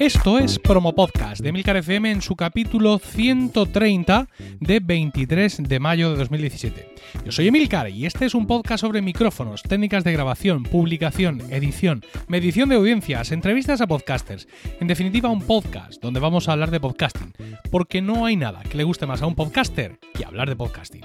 Esto es Promo Podcast de Milcar FM en su capítulo 130 de 23 de mayo de 2017. Yo soy Emilcar y este es un podcast sobre micrófonos, técnicas de grabación, publicación, edición, medición de audiencias, entrevistas a podcasters. En definitiva, un podcast donde vamos a hablar de podcasting, porque no hay nada que le guste más a un podcaster que hablar de podcasting.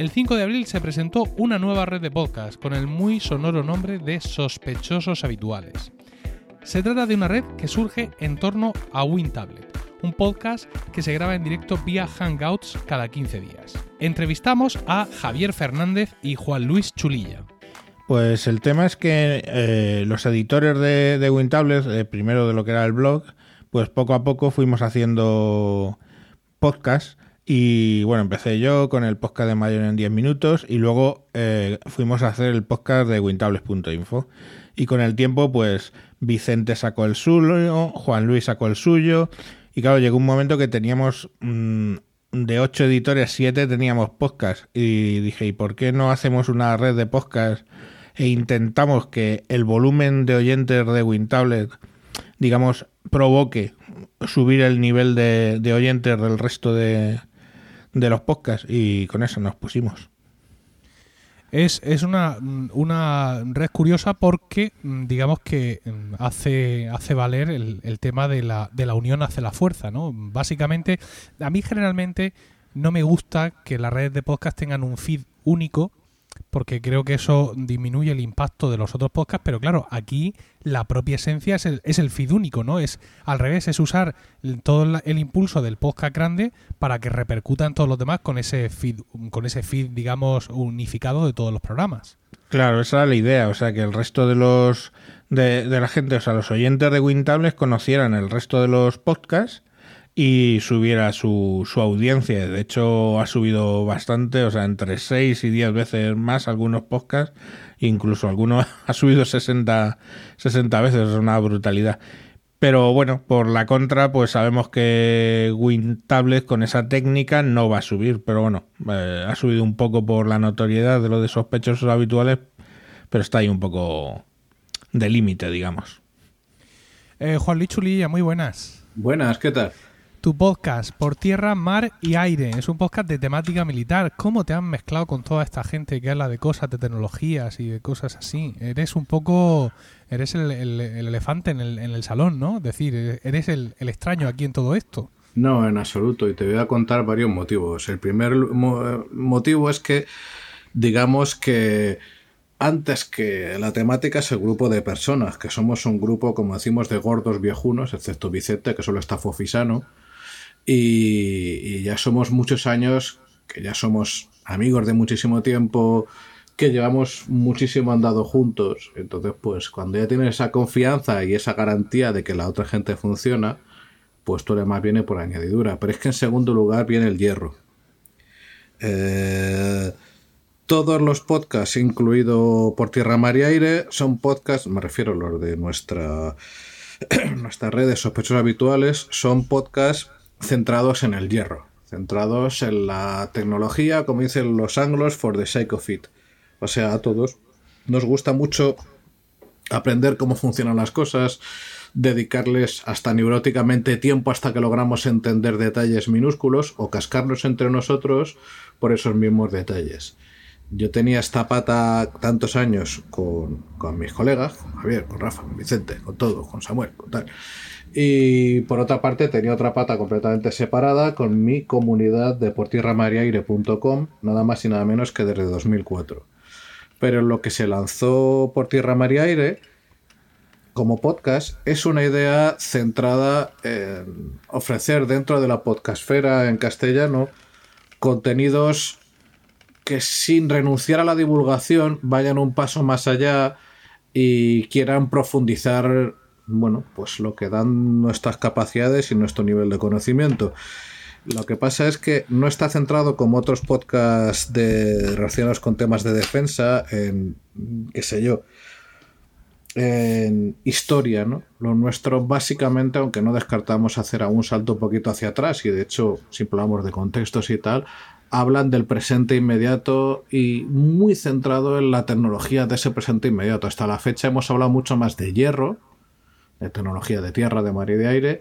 el 5 de abril se presentó una nueva red de podcast con el muy sonoro nombre de Sospechosos Habituales. Se trata de una red que surge en torno a WinTablet, un podcast que se graba en directo vía Hangouts cada 15 días. Entrevistamos a Javier Fernández y Juan Luis Chulilla. Pues el tema es que eh, los editores de, WinTablet, eh, primero de lo que era el blog, pues poco a poco fuimos haciendo podcasts y bueno, empecé yo con el podcast de Mayor en 10 minutos y luego eh, fuimos a hacer el podcast de wintables.info. Y con el tiempo, pues Vicente sacó el suyo, Juan Luis sacó el suyo. Y claro, llegó un momento que teníamos mm, de 8 editores, 7 teníamos podcast. Y dije, ¿y por qué no hacemos una red de podcast e intentamos que el volumen de oyentes de WinTablet, digamos, provoque subir el nivel de, de oyentes del resto de, de los podcasts y con eso nos pusimos. Es, es una, una, red curiosa porque mm, digamos que mm, hace, hace valer el, el tema de la, de la unión hace la fuerza, ¿no? Básicamente, a mí generalmente no me gusta que las redes de podcast tengan un feed único porque creo que eso disminuye el impacto de los otros podcasts, pero claro, aquí la propia esencia es el, es el feed único, ¿no? Es al revés, es usar todo el impulso del podcast grande para que repercutan todos los demás con ese feed, con ese feed, digamos, unificado de todos los programas. Claro, esa era la idea, o sea, que el resto de los de, de la gente, o sea, los oyentes de Wintables conocieran el resto de los podcasts y subiera su, su audiencia. De hecho, ha subido bastante, o sea, entre 6 y 10 veces más algunos podcasts, incluso algunos ha subido 60, 60 veces, es una brutalidad. Pero bueno, por la contra, pues sabemos que WinTablet con esa técnica no va a subir, pero bueno, eh, ha subido un poco por la notoriedad de lo de sospechosos habituales, pero está ahí un poco de límite, digamos. Eh, Juan muy buenas. Buenas, ¿qué tal? Tu podcast, Por Tierra, Mar y Aire, es un podcast de temática militar. ¿Cómo te han mezclado con toda esta gente que habla de cosas, de tecnologías y de cosas así? Eres un poco, eres el, el, el elefante en el, en el, salón, ¿no? Es decir, eres el, extraño aquí en todo esto. No, en absoluto, y te voy a contar varios motivos. El primer mo motivo es que, digamos que antes que la temática es el grupo de personas, que somos un grupo, como decimos, de gordos viejunos, excepto Vicente, que solo está fofisano, y, ya somos muchos años, que ya somos amigos de muchísimo tiempo, que llevamos muchísimo andado juntos. Entonces, pues cuando ya tienes esa confianza y esa garantía de que la otra gente funciona, pues todo lo demás viene por añadidura. Pero es que en segundo lugar viene el hierro. Eh, todos los podcasts, incluido Por Tierra, Mar y Aire, son podcasts, me refiero a los de nuestra, nuestras redes sospechosos habituales, son podcasts centrados en el hierro, centrados en la tecnología, como dicen los anglos, for the sake of it. O sea, a todos nos gusta mucho aprender cómo funcionan las cosas, dedicarles hasta neuróticamente tiempo hasta que logramos entender detalles minúsculos o cascarnos entre nosotros por esos mismos detalles. Yo tenía esta pata tantos años con, con mis colegas, con Javier, con Rafa, con Vicente, con todo, con Samuel, con tal. Y por otra parte tenía otra pata completamente separada con mi comunidad de portierramariaire.com, nada más y nada menos que desde 2004. Pero lo que se lanzó por Tierra Mar y Aire como podcast es una idea centrada en ofrecer dentro de la podcastfera en castellano contenidos que sin renunciar a la divulgación vayan un paso más allá y quieran profundizar bueno, pues lo que dan nuestras capacidades y nuestro nivel de conocimiento. Lo que pasa es que no está centrado como otros podcasts de relacionados con temas de defensa en, qué sé yo, en historia, ¿no? Lo nuestro básicamente, aunque no descartamos hacer algún salto un poquito hacia atrás, y de hecho, si hablamos de contextos y tal, hablan del presente inmediato y muy centrado en la tecnología de ese presente inmediato. Hasta la fecha hemos hablado mucho más de hierro, de tecnología de tierra, de mar y de aire,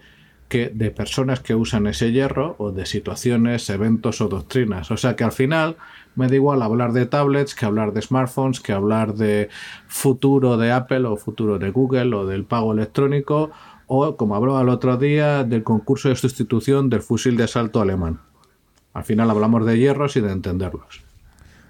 que de personas que usan ese hierro o de situaciones, eventos o doctrinas. O sea que al final me da igual hablar de tablets que hablar de smartphones, que hablar de futuro de Apple o futuro de Google o del pago electrónico o, como hablaba el otro día, del concurso de sustitución del fusil de asalto alemán. Al final hablamos de hierros y de entenderlos.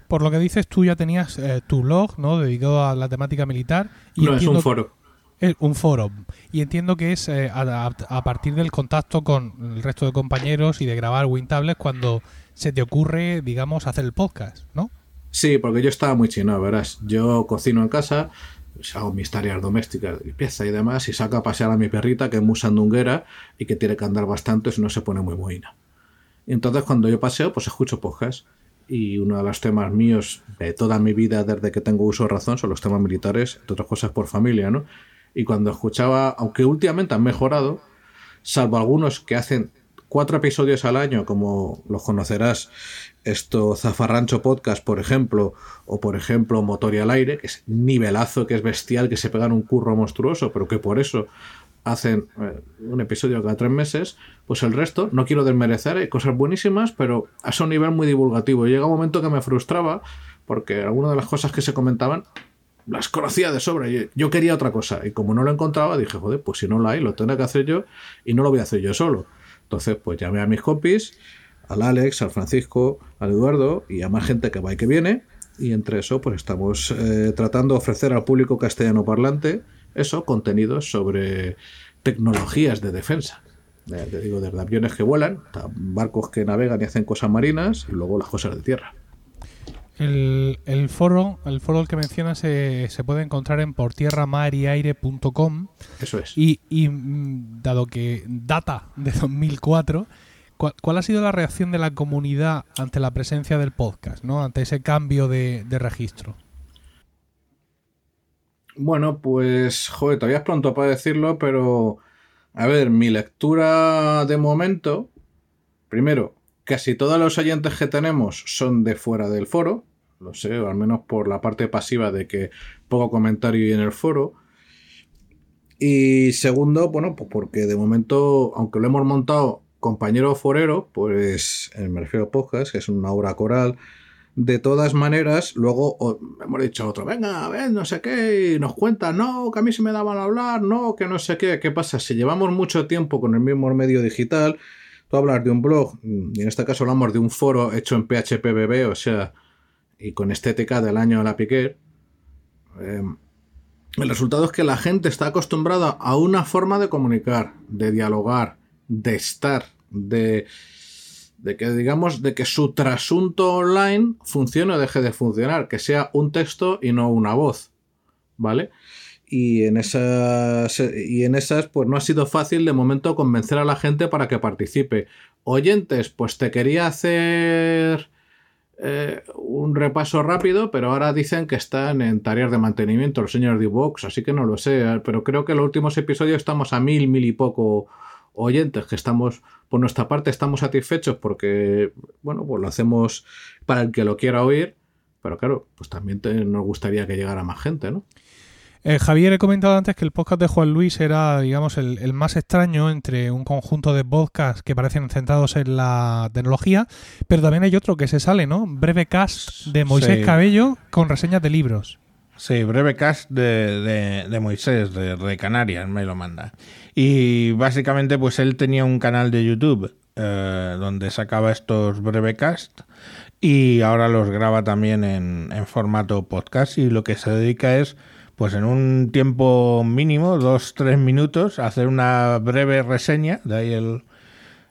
Por lo que dices, tú ya tenías eh, tu blog, ¿no? Dedicado a la temática militar. Y no, es un foro. Es un foro. Y entiendo que es eh, a, partir del contacto con el resto de compañeros y de grabar WinTables cuando se te ocurre, digamos, hacer el podcast, ¿no? Sí, porque yo estaba muy chino, verás. Yo cocino en casa, hago mis tareas domésticas de limpieza y demás, y saco a pasear a mi perrita que es muy sandunguera y que tiene que andar bastante si no se pone muy buena. Entonces cuando yo paseo, pues escucho podcast. Y uno de los temas míos de toda mi vida desde que tengo uso de razón son los temas militares, entre otras cosas por familia, ¿no? Y cuando escuchaba, aunque últimamente han mejorado, salvo algunos que hacen cuatro episodios al año, como los conocerás, esto Zafarrancho Podcast, por ejemplo, o por ejemplo Motor y al aire, que es nivelazo, que es bestial, que se pegan un curro monstruoso, pero que por eso hacen eh, un episodio cada tres meses, pues el resto, no quiero desmerecer, hay cosas buenísimas, pero a un nivel muy divulgativo. Llega un momento que me frustraba, porque algunas de las cosas que se comentaban las conocía de sobra. Yo quería otra cosa. Y como no lo encontraba, dije, joder, pues si no la hay, lo tendré que hacer yo y no lo voy a hacer yo solo. Entonces, pues llamé a mis compis, al Alex, al Francisco, al Eduardo y a más gente que va y que viene. Y entre eso, pues estamos eh, tratando de ofrecer al público castellano parlante eso, contenidos sobre tecnologías de defensa. te digo, desde aviones que vuelan, barcos que navegan y hacen cosas marinas y luego las cosas de tierra. El, foro, el foro que mencionas se, se puede encontrar en portierramariaire.com. Eso es. Y, y, mm, dado que data de 2004, ¿cuál, ha sido la reacción de la comunidad ante la presencia del podcast, ¿no? ante ese cambio de, de registro? Bueno, pues, joder, todavía es pronto para decirlo, pero, a ver, mi lectura de momento, primero, casi todos los oyentes que tenemos son de fuera del foro, lo sé, o al menos por la parte pasiva de que poco comentario en el foro. Y segundo, bueno, pues porque de momento, aunque lo hemos montado compañero forero, pues me refiero a podcast, que es una obra coral, de todas maneras, luego hemos dicho otro, venga, a ver, no sé qué, y nos cuenta, no, que a mí se me daban a hablar, no, que no sé qué, ¿qué pasa? Si llevamos mucho tiempo con el mismo medio digital, tú hablas de un blog, y en este caso hablamos de un foro hecho en PHPBB, o sea, y con estética del año a la Piquet, em, el resultado es que la gente está acostumbrada a una forma de comunicar, de dialogar, de estar, de de que digamos de que su trasunto online funcione o deje de funcionar, que sea un texto y no una voz, ¿vale? Y en esas y en esas pues no ha sido fácil de momento convencer a la gente para que participe. Oyentes, pues te quería hacer eh, un repaso rápido, pero ahora dicen que están en tareas de mantenimiento los señores de Vox, así que no lo sé, pero creo que en los últimos episodios estamos a mil, mil y poco oyentes que estamos, por nuestra parte, estamos satisfechos porque, bueno, pues lo hacemos para el que lo quiera oír, pero claro, pues también nos gustaría que llegara más gente, ¿no? Eh, Javier, he comentado antes que el podcast de Juan Luis era, digamos, el, más extraño entre un conjunto de podcasts que parecen centrados en la tecnología, pero también hay otro que se sale, ¿no? Breve cast de Moisés Cabello con reseñas de libros. Sí, breve cast de, de, Moisés, de, de, Canarias, me lo manda. Y básicamente, pues él tenía un canal de YouTube eh, donde sacaba estos brevecast y ahora los graba también en, en, formato podcast y lo que se dedica es, pues en un tiempo mínimo, dos, tres minutos, hacer una breve reseña, de ahí el,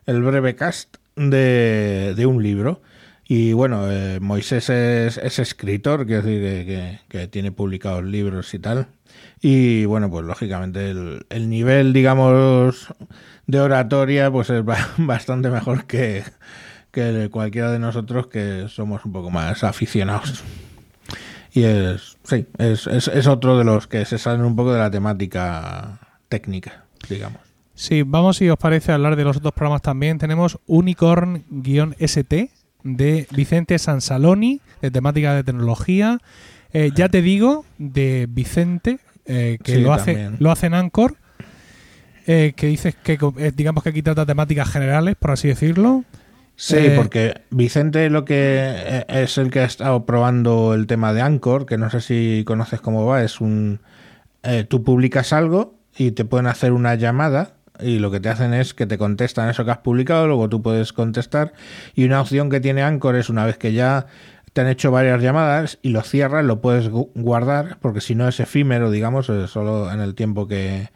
el brevecast de, de un libro. Y bueno, eh, Moisés es, es, escritor, quiero decir que, que, tiene publicados libros y tal. Y bueno, pues lógicamente el, el nivel, digamos, de oratoria, pues es bastante mejor que, que cualquiera de nosotros que somos un poco más aficionados. Y es, sí, es, es, es otro de los que se salen un poco de la temática técnica, digamos. Sí, vamos si os parece hablar de los otros programas también. Tenemos Unicorn-ST de Vicente Sansaloni, de temática de tecnología. Eh, ya te digo, de Vicente, eh, que lo, hace, lo hace en Anchor, eh, que dices que digamos que aquí trata temáticas generales, por así decirlo. Sí, eh, porque Vicente lo que eh, es el que ha estado probando el tema de Anchor, que no sé si conoces cómo va, es un... Eh, tú publicas algo y te pueden hacer una llamada y lo que te hacen es que te contestan eso que has publicado, luego tú puedes contestar y una opción que tiene Anchor es una vez que ya te han hecho varias llamadas y lo cierras, lo puedes guardar, porque si no es efímero, digamos, es solo en el tiempo que,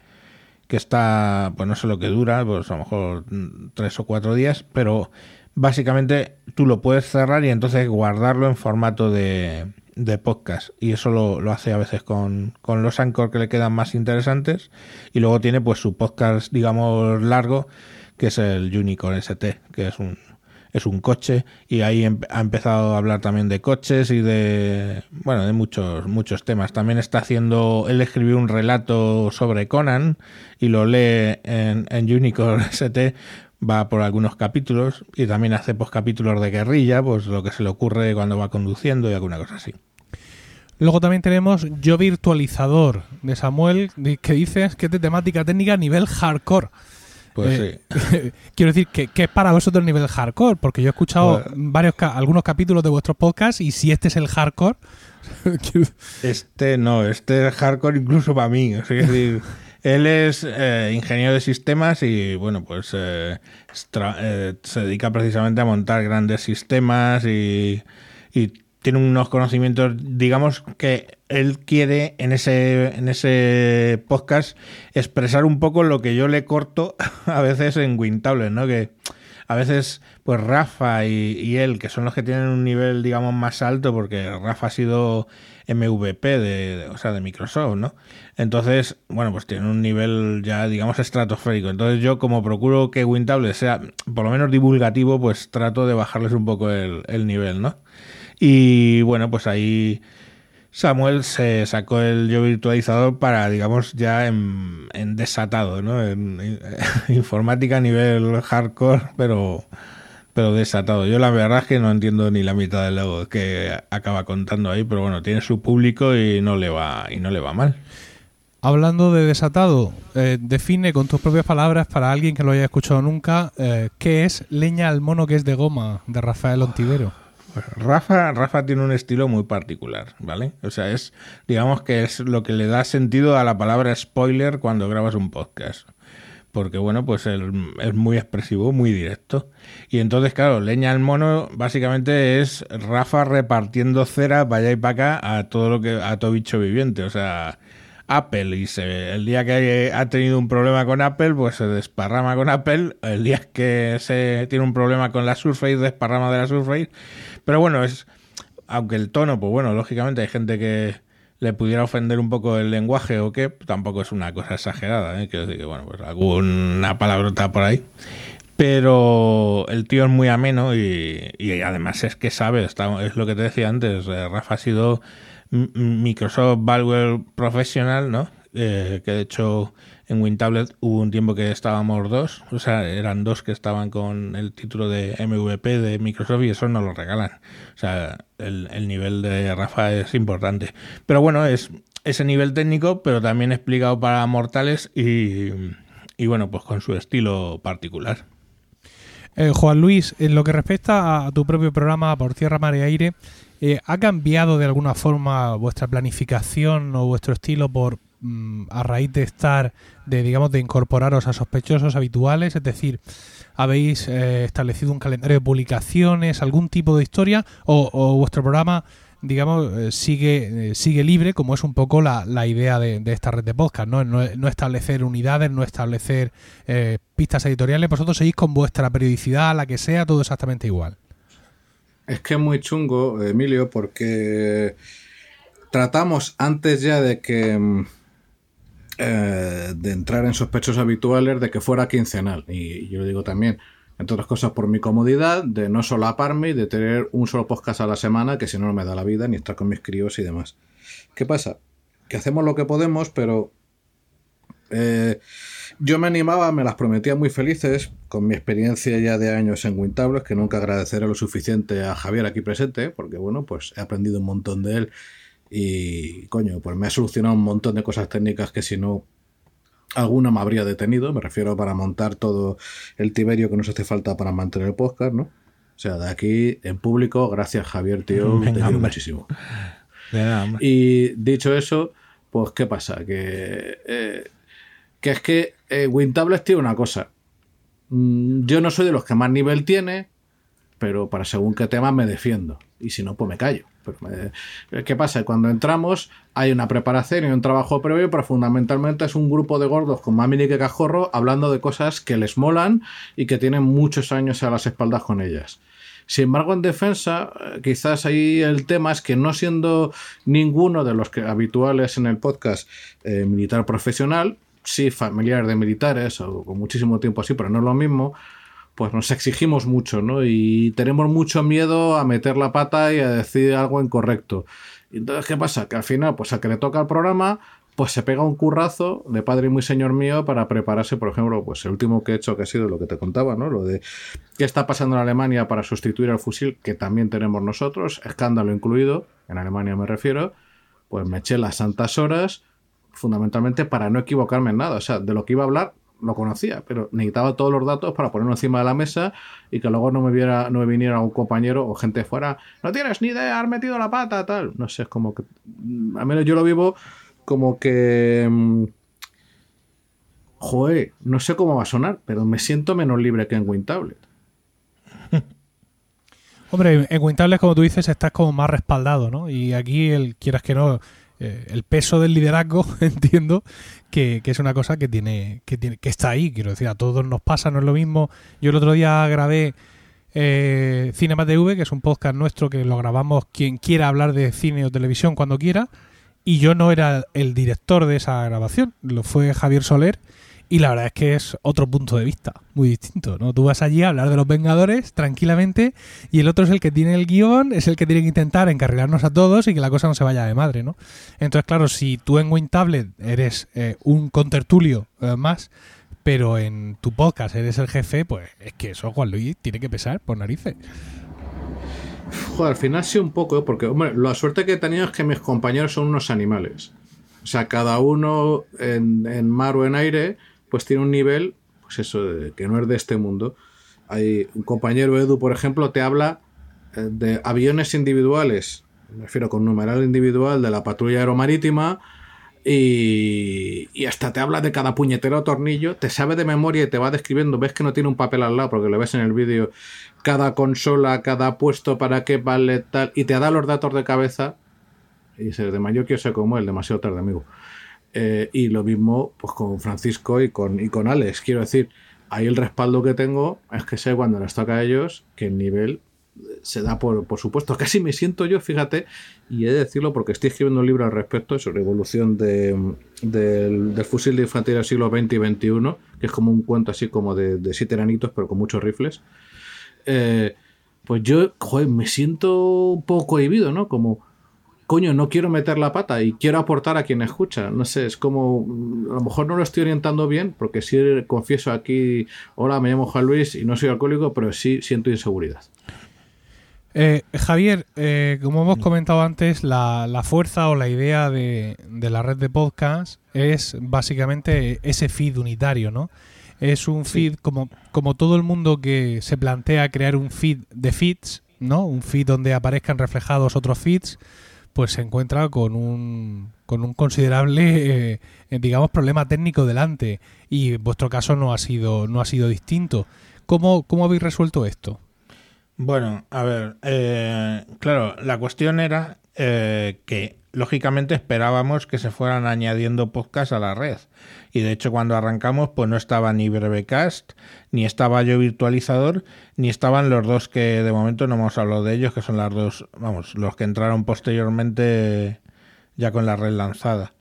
que está, pues no sé lo que dura, pues a lo mejor tres o cuatro días, pero básicamente tú lo puedes cerrar y entonces guardarlo en formato de, de podcast. Y eso lo, lo, hace a veces con, con los Anchor que le quedan más interesantes. Y luego tiene pues su podcast, digamos, largo, que es el Unicorn ST, que es un, es un coche. Y ahí ha empezado a hablar también de coches y de, bueno, de muchos, muchos temas. También está haciendo, él escribió un relato sobre Conan y lo lee en, en Unicorn ST va por algunos capítulos y también hace pues, capítulos de guerrilla, pues lo que se le ocurre cuando va conduciendo y alguna cosa así. Luego también tenemos Yo Virtualizador de Samuel, que dice que es de temática técnica a nivel hardcore. Pues eh, sí. quiero decir que, es para vosotros el nivel hardcore, porque yo he escuchado pues varios algunos capítulos de vuestros podcasts y si este es el hardcore. este no, este es hardcore incluso para mí. Es decir, él es eh, ingeniero de sistemas y, bueno, pues eh, eh, se dedica precisamente a montar grandes sistemas y, tiene unos conocimientos, digamos, que él quiere en ese, en ese podcast expresar un poco lo que yo le corto a veces en Wintable, ¿no? Que a veces, pues Rafa y, él, que son los que tienen un nivel, digamos, más alto, porque Rafa ha sido MVP de, o sea, de Microsoft, ¿no? Entonces, bueno, pues tiene un nivel ya, digamos, estratosférico. Entonces yo, como procuro que WinTable sea por lo menos divulgativo, pues trato de bajarles un poco el, nivel, ¿no? Y bueno, pues ahí Samuel se sacó el yo virtualizador para, digamos, ya en, desatado, ¿no? En, informática a nivel hardcore, pero pero desatado. Yo la verdad es que no entiendo ni la mitad de lo que acaba contando ahí, pero bueno, tiene su público y no le va y no le va mal. Hablando de desatado, eh, define con tus propias palabras para alguien que lo haya escuchado nunca eh, qué es leña al mono que es de goma de Rafael Ontivero. Rafa, Rafa tiene un estilo muy particular, ¿vale? O sea, es, digamos que es lo que le da sentido a la palabra spoiler cuando grabas un podcast porque bueno, pues es muy expresivo, muy directo. Y entonces, claro, leña al mono básicamente es Rafa repartiendo cera para allá y para acá a todo lo que a todo bicho viviente, o sea, Apple y se, el día que ha tenido un problema con Apple, pues se desparrama con Apple, el día que se tiene un problema con la Surface, desparrama de la Surface. Pero bueno, es aunque el tono, pues bueno, lógicamente hay gente que le pudiera ofender un poco el lenguaje o qué, tampoco es una cosa exagerada, ¿eh? quiero decir que, bueno, pues alguna palabrota por ahí. Pero el tío es muy ameno y, y además es que sabe, está, es lo que te decía antes, eh, Rafa ha sido Microsoft Valwell Professional, ¿no? Eh, que de hecho en WinTablet hubo un tiempo que estábamos dos, o sea, eran dos que estaban con el título de MVP de Microsoft y eso no lo regalan. O sea, el, nivel de Rafa es importante. Pero bueno, es ese nivel técnico, pero también explicado para mortales y, y bueno, pues con su estilo particular. Eh, Juan Luis, en lo que respecta a tu propio programa por Tierra, Mar y Aire, eh, ¿ha cambiado de alguna forma vuestra planificación o vuestro estilo por a raíz de estar, de digamos, de incorporaros a sospechosos habituales, es decir, habéis eh, establecido un calendario de publicaciones, algún tipo de historia, o, vuestro programa, digamos, eh, sigue, eh, sigue libre, como es un poco la, idea de, esta red de podcast, ¿no? No, establecer unidades, no establecer pistas editoriales, vosotros seguís con vuestra periodicidad, la que sea, todo exactamente igual. Es que es muy chungo, Emilio, porque tratamos antes ya de que mm, eh, de entrar en sospechosos habituales de que fuera quincenal. Y yo lo digo también, entre otras cosas, por mi comodidad, de no solaparme y de tener un solo podcast a la semana, que si no, no me da la vida, ni estar con mis críos y demás. ¿Qué pasa? Que hacemos lo que podemos, pero eh, yo me animaba, me las prometía muy felices, con mi experiencia ya de años en Wintables, que nunca agradeceré lo suficiente a Javier aquí presente, porque bueno, pues he aprendido un montón de él y coño, pues me ha solucionado un montón de cosas técnicas que si no alguna me habría detenido, me refiero para montar todo el tiberio que nos hace falta para mantener el podcast, ¿no? O sea, de aquí en público, gracias Javier, tío, te quiero muchísimo. y dicho eso, pues ¿qué pasa? Que, eh, que es que eh, Wintables tiene una cosa. Mm, yo no soy de los que más nivel tiene, pero para según qué tema me defiendo. Y si no, pues me callo. ¿Qué pasa? Cuando entramos hay una preparación y un trabajo previo, pero fundamentalmente es un grupo de gordos con más mini que cajorro hablando de cosas que les molan y que tienen muchos años a las espaldas con ellas. Sin embargo, en defensa, eh, quizás ahí el tema es que no siendo ninguno de los que habituales en el podcast eh, militar profesional, sí familiar de militares o con muchísimo tiempo así, pero no es lo mismo, pues nos exigimos mucho, ¿no? Y tenemos mucho miedo a meter la pata y a decir algo incorrecto. Entonces, ¿qué pasa? Que al final, pues a que le toca el programa, pues se pega un currazo de padre y muy señor mío para prepararse, por ejemplo, pues el último que he hecho que ha sido lo que te contaba, ¿no? Lo de qué está pasando en Alemania para sustituir al fusil que también tenemos nosotros, escándalo incluido, en Alemania me refiero, pues me eché las santas horas fundamentalmente para no equivocarme en nada, o sea, de lo que iba a hablar lo conocía, pero necesitaba todos los datos para ponerlo encima de la mesa y que luego no me viera, no me viniera un compañero o gente fuera, no tienes ni idea, has metido la pata, tal. No sé, es como que. Mm, al menos yo lo vivo como que. Mm, joder, no sé cómo va a sonar, pero me siento menos libre que en WinTablet. Hombre, en WinTablet, como tú dices, estás como más respaldado, ¿no? Y aquí, el quieras que no, eh, el peso del liderazgo, entiendo que, es una cosa que tiene, que tiene, que está ahí. Quiero decir, a todos nos pasa, no es lo mismo. Yo el otro día grabé eh, Cinema TV, que es un podcast nuestro que lo grabamos quien quiera hablar de cine o televisión cuando quiera. Y yo no era el director de esa grabación, lo fue Javier Soler y la verdad es que es otro punto de vista, muy distinto, ¿no? Tú vas allí a hablar de los Vengadores tranquilamente y el otro es el que tiene el guion, es el que tiene que intentar encarrilarnos a todos y que la cosa no se vaya de madre, ¿no? Entonces, claro, si tú en WinTablet eres eh, un contertulio eh, más, pero en tu podcast eres el jefe, pues es que eso, Juan Luis, tiene que pesar por narices. Joder, al final sí un poco, porque, hombre, la suerte que he tenido es que mis compañeros son unos animales. O sea, cada uno en, en mar o en aire pues tiene un nivel, pues eso, que no es de este mundo. Hay un compañero Edu, por ejemplo, te habla eh, de aviones individuales, me refiero con numeral individual de la patrulla aeromarítima, y, y, hasta te habla de cada puñetero tornillo, te sabe de memoria y te va describiendo, ves que no tiene un papel al lado porque lo ves en el vídeo, cada consola, cada puesto para qué vale tal, y te da los datos de cabeza, y dices, de mayor que yo sé cómo el demasiado tarde, amigo. Eh, y lo mismo pues con Francisco y con, y con Alex. Quiero decir, ahí el respaldo que tengo es que sé cuando les toca a ellos que el nivel se da por, por supuesto. Casi me siento yo, fíjate, y he de decirlo porque estoy escribiendo un libro al respecto sobre evolución de, del, fusil de infantería del siglo XX y XXI, que es como un cuento así como de, de siete eranitos, pero con muchos rifles. Eh, pues yo, joder, me siento un poco cohibido, ¿no? Como coño, no quiero meter la pata y quiero aportar a quien escucha. No sé, es como, a lo mejor no lo estoy orientando bien, porque sí confieso aquí, hola, me llamo Juan Luis y no soy alcohólico, pero sí siento inseguridad. Eh, Javier, eh, como hemos comentado antes, la, fuerza o la idea de, la red de podcast es básicamente ese feed unitario, ¿no? Es un feed como, como todo el mundo que se plantea crear un feed de feeds, ¿no? Un feed donde aparezcan reflejados otros feeds pues se encuentra con un, con un considerable, eh, digamos, problema técnico delante. Y vuestro caso no ha sido, no ha sido distinto. ¿Cómo, cómo habéis resuelto esto? Bueno, a ver, eh, claro, la cuestión era eh, que lógicamente esperábamos que se fueran añadiendo podcasts a la red. Y de hecho cuando arrancamos pues no estaba ni Brevecast, ni estaba yo virtualizador, ni estaban los dos que de momento no hemos hablado de ellos, que son las dos, vamos, los que entraron posteriormente ya con la red lanzada.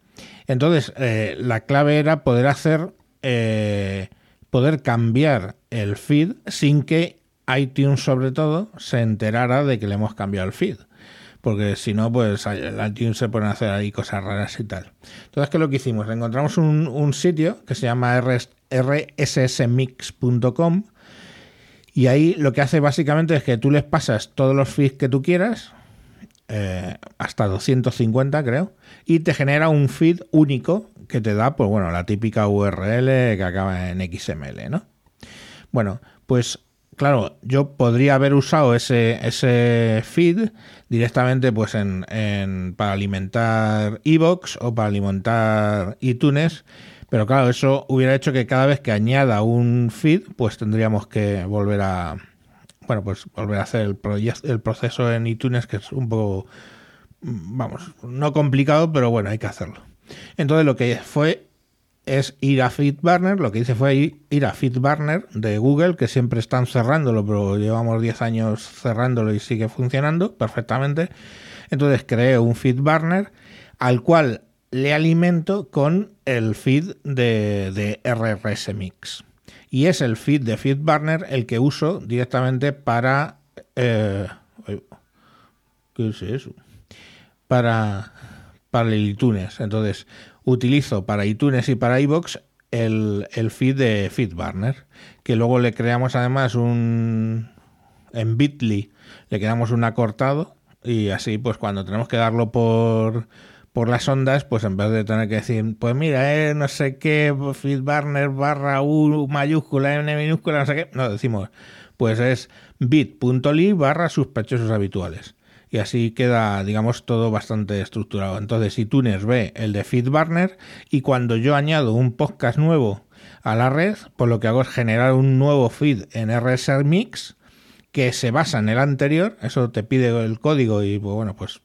Entonces, eh, la clave era poder hacer, eh, poder cambiar el feed sin que iTunes sobre todo se enterara de que le hemos cambiado el feed porque si no, pues el iTunes se pone a hacer ahí cosas raras y tal. Entonces, ¿qué es lo que hicimos? Encontramos un, sitio que se llama rssmix.com y ahí lo que hace básicamente es que tú les pasas todos los feeds que tú quieras, eh, hasta 250 creo, y te genera un feed único que te da, pues bueno, la típica URL que acaba en XML, ¿no? Bueno, pues claro, yo podría haber usado ese, ese feed directamente pues en, para alimentar Evox o para alimentar iTunes, pero claro, eso hubiera hecho que cada vez que añada un feed, pues tendríamos que volver a bueno, pues volver a hacer el, el proceso en iTunes, que es un poco, vamos, no complicado, pero bueno, hay que hacerlo. Entonces lo que fue es ir a FeedBurner, lo que hice fue ir a FeedBurner de Google, que siempre están cerrándolo, pero llevamos 10 años cerrándolo y sigue funcionando perfectamente. Entonces creé un FeedBurner al cual le alimento con el feed de, de RRS Mix. Y es el feed de FeedBurner el que uso directamente para... Eh, ¿Qué es eso? Para, para el iTunes. Entonces, utilizo para iTunes y para iBox el, el feed de FeedBurner, que luego le creamos además un en Bitly le creamos un acortado y así pues cuando tenemos que darlo por por las ondas, pues en vez de tener que decir, pues mira, eh, no sé qué, FeedBurner barra U mayúscula, N minúscula, no sé qué, no, decimos, pues es bit.ly barra sospechosos habituales y así queda, digamos, todo bastante estructurado. Entonces, iTunes ve el de FeedBurner y cuando yo añado un podcast nuevo a la red, pues lo que hago es generar un nuevo feed en RSR Mix que se basa en el anterior, eso te pide el código y pues bueno, pues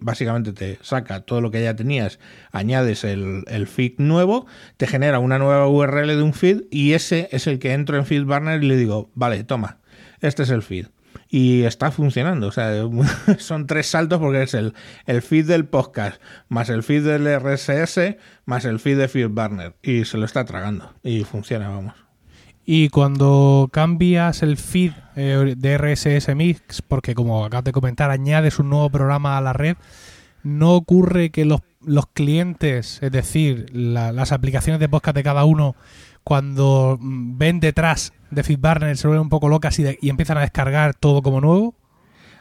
básicamente te saca todo lo que ya tenías, añades el, el, feed nuevo, te genera una nueva URL de un feed y ese es el que entro en FeedBurner y le digo, vale, toma, este es el feed y está funcionando. O sea, son tres saltos porque es el, el feed del podcast, más el feed del RSS, más el feed de FeedBurner. Y se lo está tragando. Y funciona, vamos. Y cuando cambias el feed eh, de RSS Mix, porque como acabas de comentar, añades un nuevo programa a la red, no ocurre que los, los clientes, es decir, las aplicaciones de podcast de cada uno, cuando mm, ven detrás de FeedBurner se vuelven un poco locas y, y, empiezan a descargar todo como nuevo?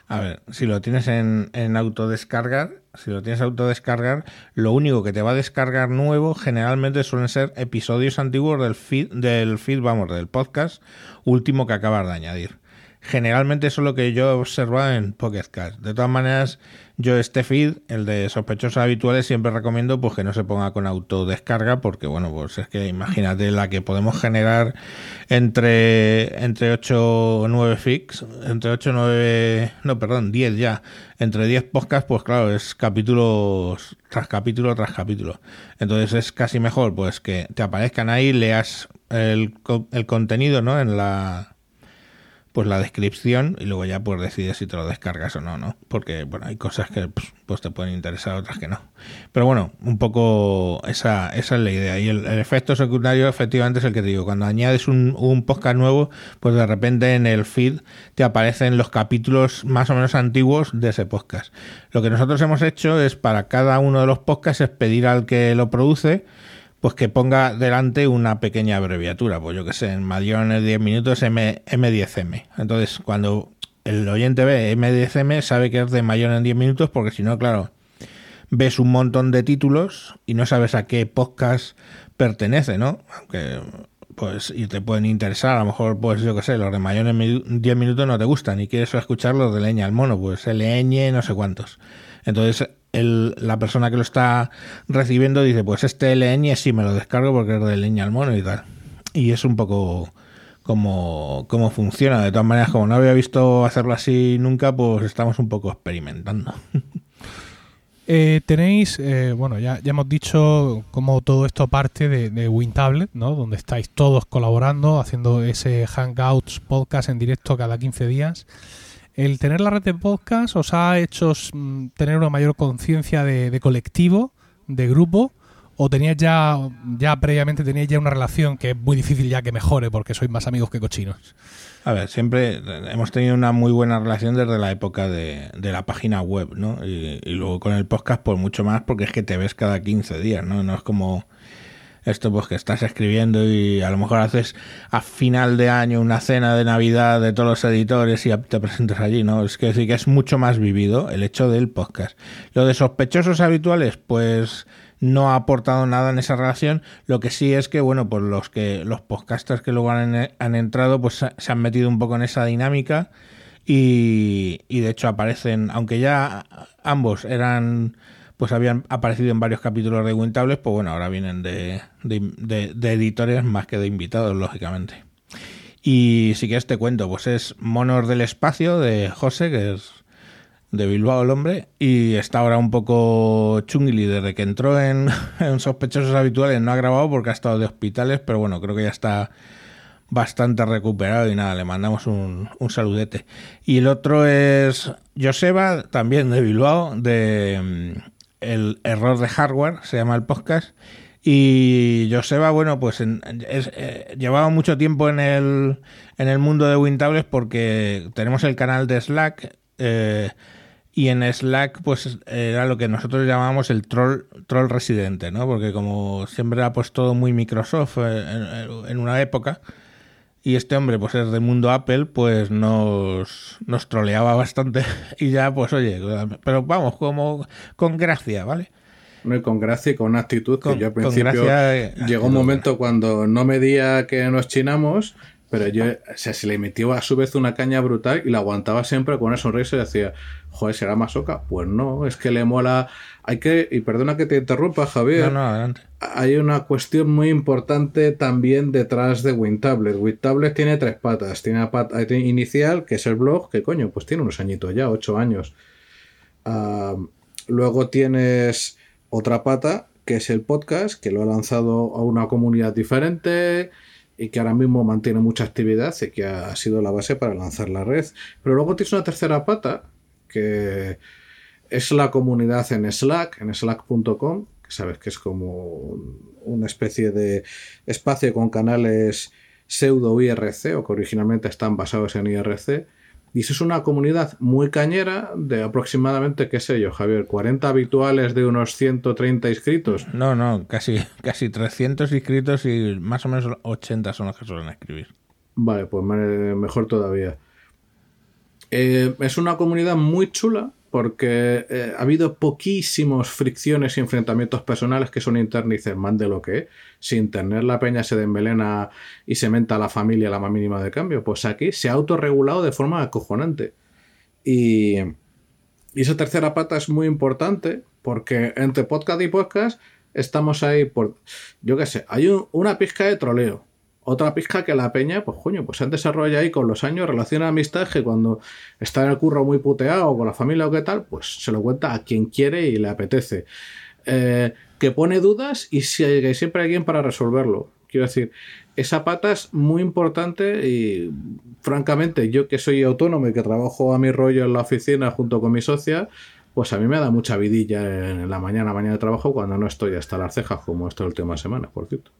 A ver, si lo tienes en, en autodescargar, si lo tienes autodescargar, lo único que te va a descargar nuevo generalmente suelen ser episodios antiguos del feed, del feed, vamos, del podcast último que acabas de añadir. Generalmente eso es lo que yo he observado en Pocket Cast. De todas maneras, yo este feed, el de sospechosos habituales, siempre recomiendo pues que no se ponga con autodescarga, porque bueno, pues es que imagínate la que podemos generar entre, entre 8 o 9 fix, entre 8 o 9, no, perdón, 10 ya, entre 10 podcasts, pues claro, es capítulos tras capítulo tras capítulo. Entonces es casi mejor pues que te aparezcan ahí, leas el, el contenido, ¿no? En la pues la descripción y luego ya pues decides si te lo descargas o no, ¿no? Porque bueno, hay cosas que pues, pues te pueden interesar, otras que no. Pero bueno, un poco esa, esa es la idea. Y el, efecto secundario efectivamente es el que te digo. Cuando añades un, un, podcast nuevo, pues de repente en el feed te aparecen los capítulos más o menos antiguos de ese podcast. Lo que nosotros hemos hecho es para cada uno de los podcasts es pedir al que lo produce pues que ponga delante una pequeña abreviatura, pues yo que sé, en mayor en 10 minutos M, M10M. Entonces, cuando el oyente ve M10M, sabe que es de mayor en 10 minutos, porque si no, claro, ves un montón de títulos y no sabes a qué podcast pertenece, ¿no? Aunque, pues, y te pueden interesar, a lo mejor, pues yo que sé, los de mayor en 10 minutos no te gustan y quieres escuchar los de leña al mono, pues LN, no sé cuántos. Entonces, el, la persona que lo está recibiendo dice, pues este LN sí me lo descargo porque es de leña al mono y tal. Y es un poco como, como funciona. De todas maneras, como no había visto hacerlo así nunca, pues estamos un poco experimentando. Eh, tenéis, eh, bueno, ya, ya hemos dicho cómo todo esto parte de, de WinTablet, ¿no? Donde estáis todos colaborando, haciendo ese Hangouts podcast en directo cada 15 días. ¿El tener la red de podcast os ha hecho mm, tener una mayor conciencia de, colectivo, de grupo? ¿O teníais ya, ya previamente teníais ya una relación que es muy difícil ya que mejore porque sois más amigos que cochinos? A ver, siempre hemos tenido una muy buena relación desde la época de, de la página web, ¿no? Y, y luego con el podcast, pues mucho más, porque es que te ves cada 15 días, ¿no? No es como esto, pues que estás escribiendo y a lo mejor haces a final de año una cena de Navidad de todos los editores y te presentas allí, ¿no? Es que sí que es mucho más vivido el hecho del podcast. Lo de sospechosos habituales, pues no ha aportado nada en esa relación. Lo que sí es que, bueno, pues los que los podcasters que luego han, han entrado, pues se han metido un poco en esa dinámica y, y, de hecho aparecen, aunque ya ambos eran, pues habían aparecido en varios capítulos de Wintables, pues bueno, ahora vienen de, de, editores más que de invitados, lógicamente. Y si quieres te cuento, pues es Monos del Espacio de José, que es de Bilbao el hombre y está ahora un poco chungli desde que entró en, en, sospechosos habituales no ha grabado porque ha estado de hospitales pero bueno creo que ya está bastante recuperado y nada le mandamos un, un saludete y el otro es Joseba también de Bilbao de el error de hardware se llama el podcast y Joseba, bueno, pues en, eh, llevaba mucho tiempo en el, en el mundo de Wintables porque tenemos el canal de Slack eh, y en Slack, pues era lo que nosotros llamábamos el troll, troll residente, ¿no? Porque como siempre era pues todo muy Microsoft en, en una época, y este hombre, pues es del mundo Apple, pues nos, nos troleaba bastante. Y ya, pues oye, pero vamos, como con gracia, ¿vale? No, con gracia y con una actitud que con, yo al principio gracia, llegó un momento cuando no medía que nos chinamos, pero yo, o sea, se le metió a su vez una caña brutal y la aguantaba siempre con una sonrisa y decía, joder, ¿será masoca? Pues no, es que le mola. Hay que, y perdona que te interrumpa, Javier. No, no, adelante. Hay una cuestión muy importante también detrás de WinTablet. WinTablet tiene tres patas. Tiene la pata inicial, que es el blog, que coño, pues tiene unos añitos ya, ocho años. Uh, luego tienes otra pata, que es el podcast, que lo ha lanzado a una comunidad diferente y que ahora mismo mantiene mucha actividad y que ha sido la base para lanzar la red. Pero luego tienes una tercera pata, que es la comunidad en Slack, en slack.com, que sabes que es como una especie de espacio con canales pseudo IRC o que originalmente están basados en IRC. Y eso es una comunidad muy cañera de aproximadamente, qué sé yo, Javier, 40 habituales de unos 130 inscritos. No, no, casi, casi 300 inscritos y más o menos 80 son los que suelen escribir. Vale, pues mejor todavía. Eh, es una comunidad muy chula porque eh, ha habido poquísimos fricciones y enfrentamientos personales que son dicen, man de lo que sin tener la peña se desmelena y se menta a la familia la más mínima de cambio. Pues aquí se ha autorregulado de forma acojonante. Y, y esa tercera pata es muy importante porque entre podcast y podcast estamos ahí por, yo qué sé, hay un, una pizca de troleo otra pizca que la peña, pues coño, pues se han desarrollado ahí con los años relación de amistad que cuando está en el curro muy puteado con la familia o qué tal, pues se lo cuenta a quien quiere y le apetece. Eh, que pone dudas y si, siempre hay alguien para resolverlo. Quiero decir, esa pata es muy importante y francamente yo que soy autónomo y que trabajo a mi rollo en la oficina junto con mi socia, pues a mí me da mucha vidilla en la mañana, mañana de trabajo cuando no estoy hasta las cejas como esta última semana, por cierto.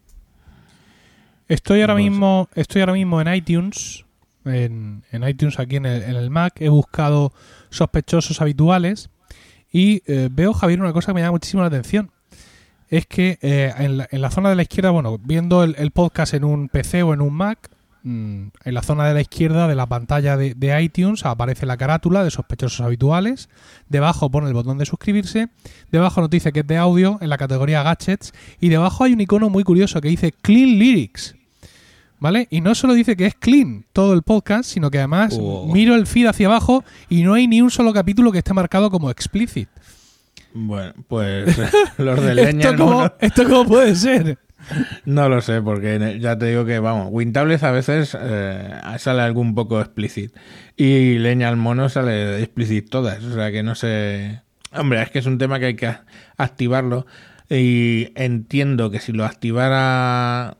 Estoy ahora mismo, estoy ahora mismo en iTunes, en, en iTunes aquí en el, en el, Mac. He buscado sospechosos habituales y eh, veo, Javier, una cosa que me llama muchísimo la atención. Es que eh, en, la, en, la, zona de la izquierda, bueno, viendo el, el, podcast en un PC o en un Mac, mmm, en la zona de la izquierda de la pantalla de, de, iTunes aparece la carátula de sospechosos habituales. Debajo pone el botón de suscribirse. Debajo nos dice que es de audio en la categoría gadgets. Y debajo hay un icono muy curioso que dice Clean Lyrics. ¿Vale? Y no solo dice que es clean todo el podcast, sino que además oh. miro el feed hacia abajo y no hay ni un solo capítulo que esté marcado como explicit. Bueno, pues los de leña. ¿Esto, cómo, ¿Esto cómo puede ser? No lo sé, porque ya te digo que, vamos, Wintables a veces eh, sale algo un poco explicit. Y leña al mono sale explicit todas. O sea que no sé. Hombre, es que es un tema que hay que activarlo y entiendo que si lo activara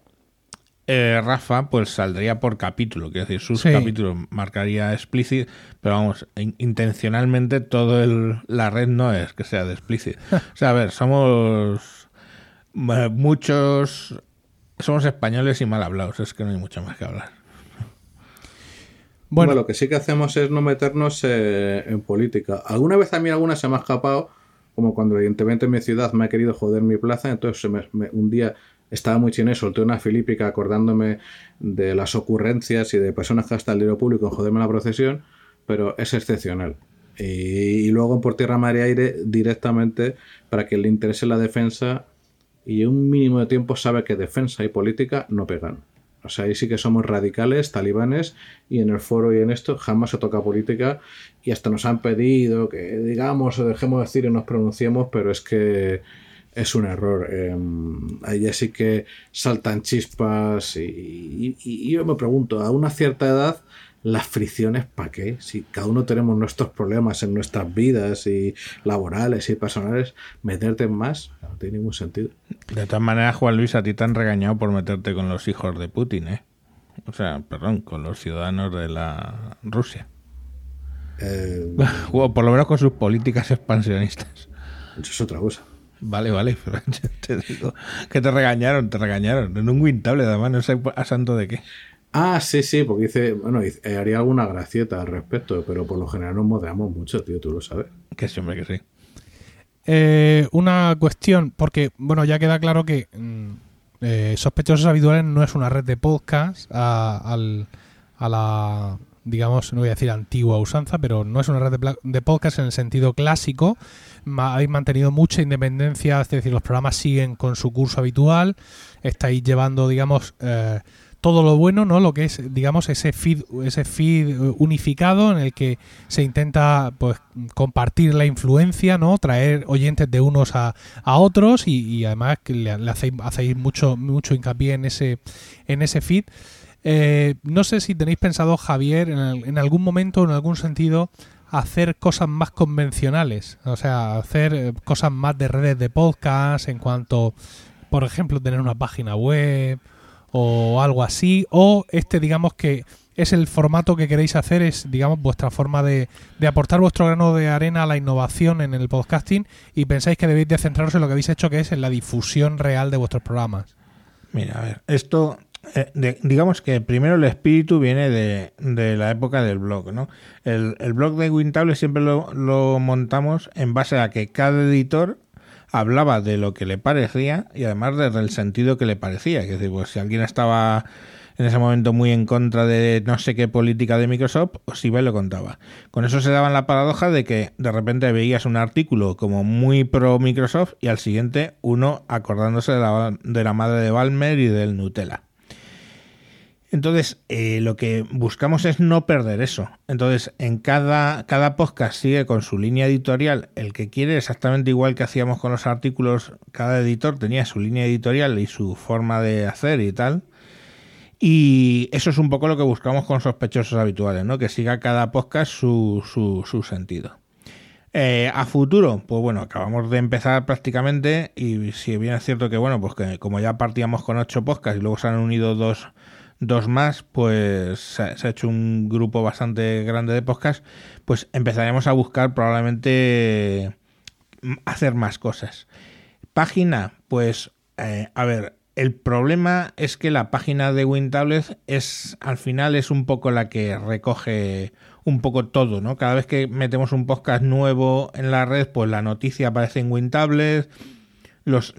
eh, Rafa, pues saldría por capítulo, que decir, sus capítulos marcaría explícito, pero vamos, intencionalmente todo el, la red no es que sea de explícito. o sea, a ver, somos eh, muchos, somos españoles y mal hablados, es que no hay mucho más que hablar. Bueno, lo que sí que hacemos es no meternos eh, en política. Alguna vez a mí alguna se me ha escapado, como cuando evidentemente en mi ciudad me ha querido joder mi plaza, entonces un día estaba muy chino y solté una filípica acordándome de las ocurrencias y de personas que hasta el dinero público en joderme la procesión, pero es excepcional. Y, luego por tierra, mar y aire directamente para que le interese la defensa y un mínimo de tiempo sabe que defensa y política no pegan. O sea, ahí sí que somos radicales, talibanes, y en el foro y en esto jamás se toca política y hasta nos han pedido que digamos o dejemos de decir y nos pronunciemos, pero es que es un error. Em, ahí ya sí que saltan chispas y, yo me pregunto, a una cierta edad, las fricciones, ¿para qué? Si cada uno tenemos nuestros problemas en nuestras vidas y laborales y personales, meterte en más no tiene ningún sentido. De todas maneras, Juan Luis, a ti te han regañado por meterte con los hijos de Putin, ¿eh? O sea, perdón, con los ciudadanos de la Rusia. Eh, o por lo menos con sus políticas expansionistas. Eso es otra cosa. Vale, vale, pero te digo que te regañaron, te regañaron. En un Wintable, además, no sé a santo de qué. Ah, sí, sí, porque dice, bueno, eh, haría alguna gracieta al respecto, pero por lo general nos modeamos mucho, tío, tú lo sabes. Que sí, hombre, que sí. Eh, una cuestión, porque, bueno, ya queda claro que mm, eh, Sospechosos Habituales no es una red de podcast a, la, digamos, no voy a decir antigua usanza, pero no es una red de, podcast en el sentido clásico. habéis mantenido mucha independencia, es decir, los programas siguen con su curso habitual, estáis llevando, digamos, todo lo bueno, ¿no? Lo que es, digamos, ese feed, ese feed unificado en el que se intenta pues compartir la influencia, ¿no? Traer oyentes de unos a, a otros y, además que le, hacéis, hacéis, mucho, mucho hincapié en ese, en ese feed. Eh, no sé si tenéis pensado, Javier, en, algún momento, en algún sentido, hacer cosas más convencionales, o sea, hacer eh, cosas más de redes de podcast en cuanto, por ejemplo, tener una página web o algo así, o este digamos que es el formato que queréis hacer, es digamos vuestra forma de, de, aportar vuestro grano de arena a la innovación en el podcasting y pensáis que debéis de centraros en lo que habéis hecho que es en la difusión real de vuestros programas. Mira, a ver, esto eh, digamos que primero el espíritu viene de, de, la época del blog, ¿no? El, el blog de Wintable siempre lo, lo montamos en base a que cada editor hablaba de lo que le parecía y además del sentido que le parecía. Es decir, pues si alguien estaba en ese momento muy en contra de no sé qué política de Microsoft, os iba y lo contaba. Con eso se daba la paradoja de que de repente veías un artículo como muy pro Microsoft y al siguiente uno acordándose de la, de la madre de Balmer y del Nutella. Entonces, eh, lo que buscamos es no perder eso. Entonces, en cada, cada podcast sigue con su línea editorial. El que quiere, exactamente igual que hacíamos con los artículos, cada editor tenía su línea editorial y su forma de hacer y tal. Y eso es un poco lo que buscamos con sospechosos habituales, ¿no? Que siga cada podcast su, su, su sentido. Eh, a futuro, pues bueno, acabamos de empezar prácticamente y si bien es cierto que bueno, pues que como ya partíamos con ocho podcasts y luego se han unido dos dos más, pues se ha hecho un grupo bastante grande de podcast, pues empezaremos a buscar probablemente mm, hacer más cosas. Página, pues eh, a ver, el problema es que la página de WinTables es al final es un poco la que recoge un poco todo, ¿no? Cada vez que metemos un podcast nuevo en la red, pues la noticia aparece en WinTables los,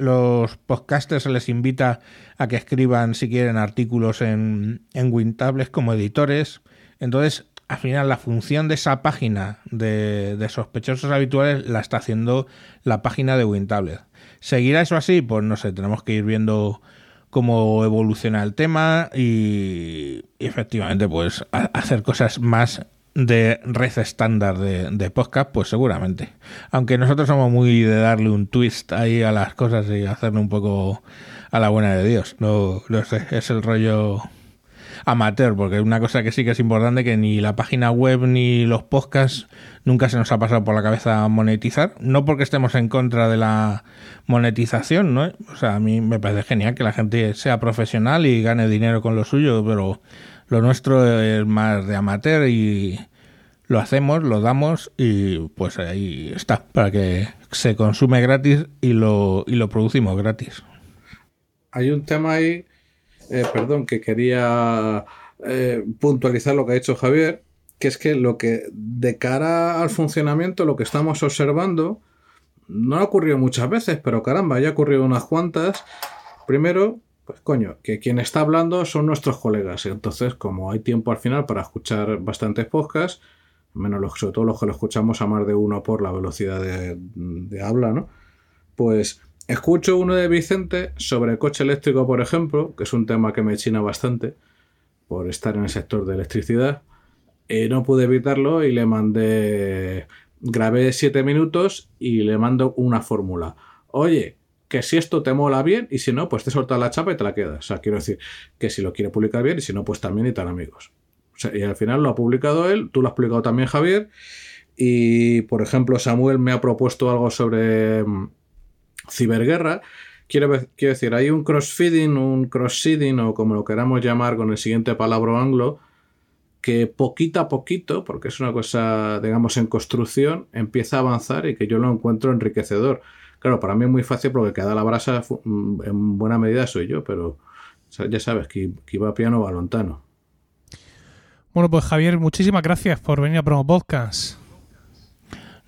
podcasters se les invita a que escriban, si quieren, artículos en, en Wintables como editores. Entonces, al final, la función de esa página de, sospechosos habituales la está haciendo la página de Wintables. ¿Seguirá eso así? Pues no sé, tenemos que ir viendo cómo evoluciona el tema y, y efectivamente, pues hacer cosas más de red estándar de, podcast, pues seguramente. Aunque nosotros somos muy de darle un twist ahí a las cosas y hacerle un poco a la buena de Dios. No, no sé, es el rollo. amateur, porque una cosa que sí que es importante que ni la página web ni los podcasts nunca se nos ha pasado por la cabeza monetizar, no porque estemos en contra de la monetización, ¿no? O sea, a mí me parece genial que la gente sea profesional y gane dinero con lo suyo, pero lo nuestro es más de amateur y lo hacemos, lo damos y pues ahí está, para que se consume gratis y lo, y lo producimos gratis. Hay un tema ahí, eh, perdón, que quería eh, puntualizar lo que ha dicho Javier, que es que lo que de cara al funcionamiento, lo que estamos observando, no ha ocurrido muchas veces, pero caramba, ya ha ocurrido unas cuantas. Primero, pues coño, que quien está hablando son nuestros colegas. Entonces, como hay tiempo al final para escuchar bastantes podcasts, menos los, sobre todo los que lo escuchamos a más de uno por la velocidad de, habla, ¿no? Pues escucho uno de Vicente sobre coche eléctrico, por ejemplo, que es un tema que me china bastante por estar en el sector de electricidad. y no pude evitarlo y le mandé. Grabé siete minutos y le mando una fórmula. Oye, que si esto te mola bien y si no, pues te suelta la chapa y te la quedas. O sea, quiero decir que si lo quiere publicar bien y si no, pues también y tan amigos y al final lo ha publicado él, tú lo has publicado también Javier. Y por ejemplo, Samuel me ha propuesto algo sobre mm, ciberguerra. Quiero, quiero, decir, hay un crossfeeding, un cross-seeding o como lo queramos llamar con el siguiente palabra anglo, que poquito a poquito, porque es una cosa, digamos, en construcción, empieza a avanzar y que yo lo encuentro enriquecedor. Claro, para mí es muy fácil porque cada la brasa mm, en buena medida soy yo, pero ya sabes que, que iba piano va lontano. Bueno, pues Javier, muchísimas gracias por venir a Promo Podcast.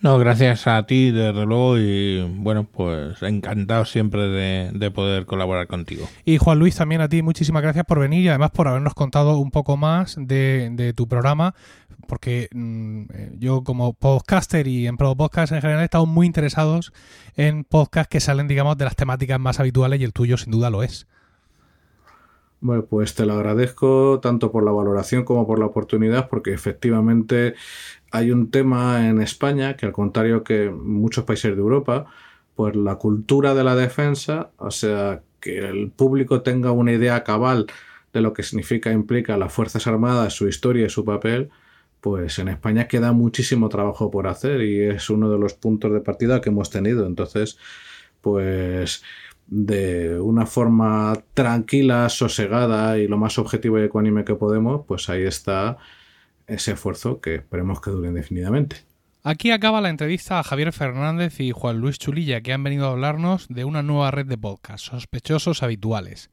No, gracias a ti, desde luego, y bueno, pues encantado siempre de, poder colaborar contigo. Y Juan Luis, también a ti, muchísimas gracias por venir y además por habernos contado un poco más de, tu programa, porque mm, yo como podcaster y en Promo Podcast en general he estado muy interesados en podcasts que salen, digamos, de las temáticas más habituales y el tuyo sin duda lo es. Bueno, pues te lo agradezco tanto por la valoración como por la oportunidad, porque efectivamente hay un tema en España que al contrario que muchos países de Europa, pues la cultura de la defensa, o sea, que el público tenga una idea cabal de lo que significa e implica las Fuerzas Armadas, su historia y su papel, pues en España queda muchísimo trabajo por hacer y es uno de los puntos de partida que hemos tenido. Entonces, pues de una forma tranquila, sosegada y lo más objetivo y ecuánime que podemos, pues ahí está ese esfuerzo que esperemos que dure indefinidamente. Aquí acaba la entrevista a Javier Fernández y Juan Luis Chulilla, que han venido a hablarnos de una nueva red de podcast, sospechosos habituales.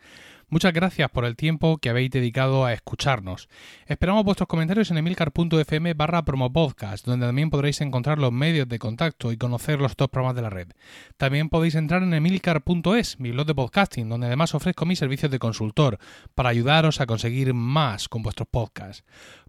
Muchas gracias por el tiempo que habéis dedicado a escucharnos. Esperamos vuestros comentarios en emilcar.fm barra promopodcast, donde también podréis encontrar los medios de contacto y conocer los dos programas de la red. También podéis entrar en emilcar.es, mi blog de podcasting, donde además ofrezco mis servicios de consultor para ayudaros a conseguir más con vuestros podcasts.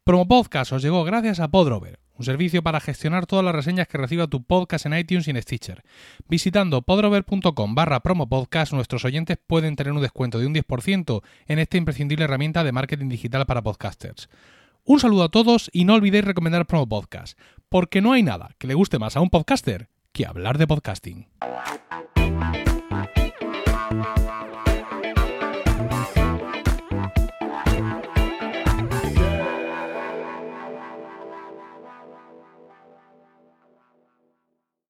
Promopodcast os llegó gracias a Podrover un servicio para gestionar todas las reseñas que reciba tu podcast en iTunes y en Stitcher. Visitando podrover.com barra promopodcast, nuestros oyentes pueden tener un descuento de un 10% en esta imprescindible herramienta de marketing digital para podcasters. Un saludo a todos y no olvidéis recomendar Promo Podcast, porque no hay nada que le guste más a un podcaster que hablar de podcasting.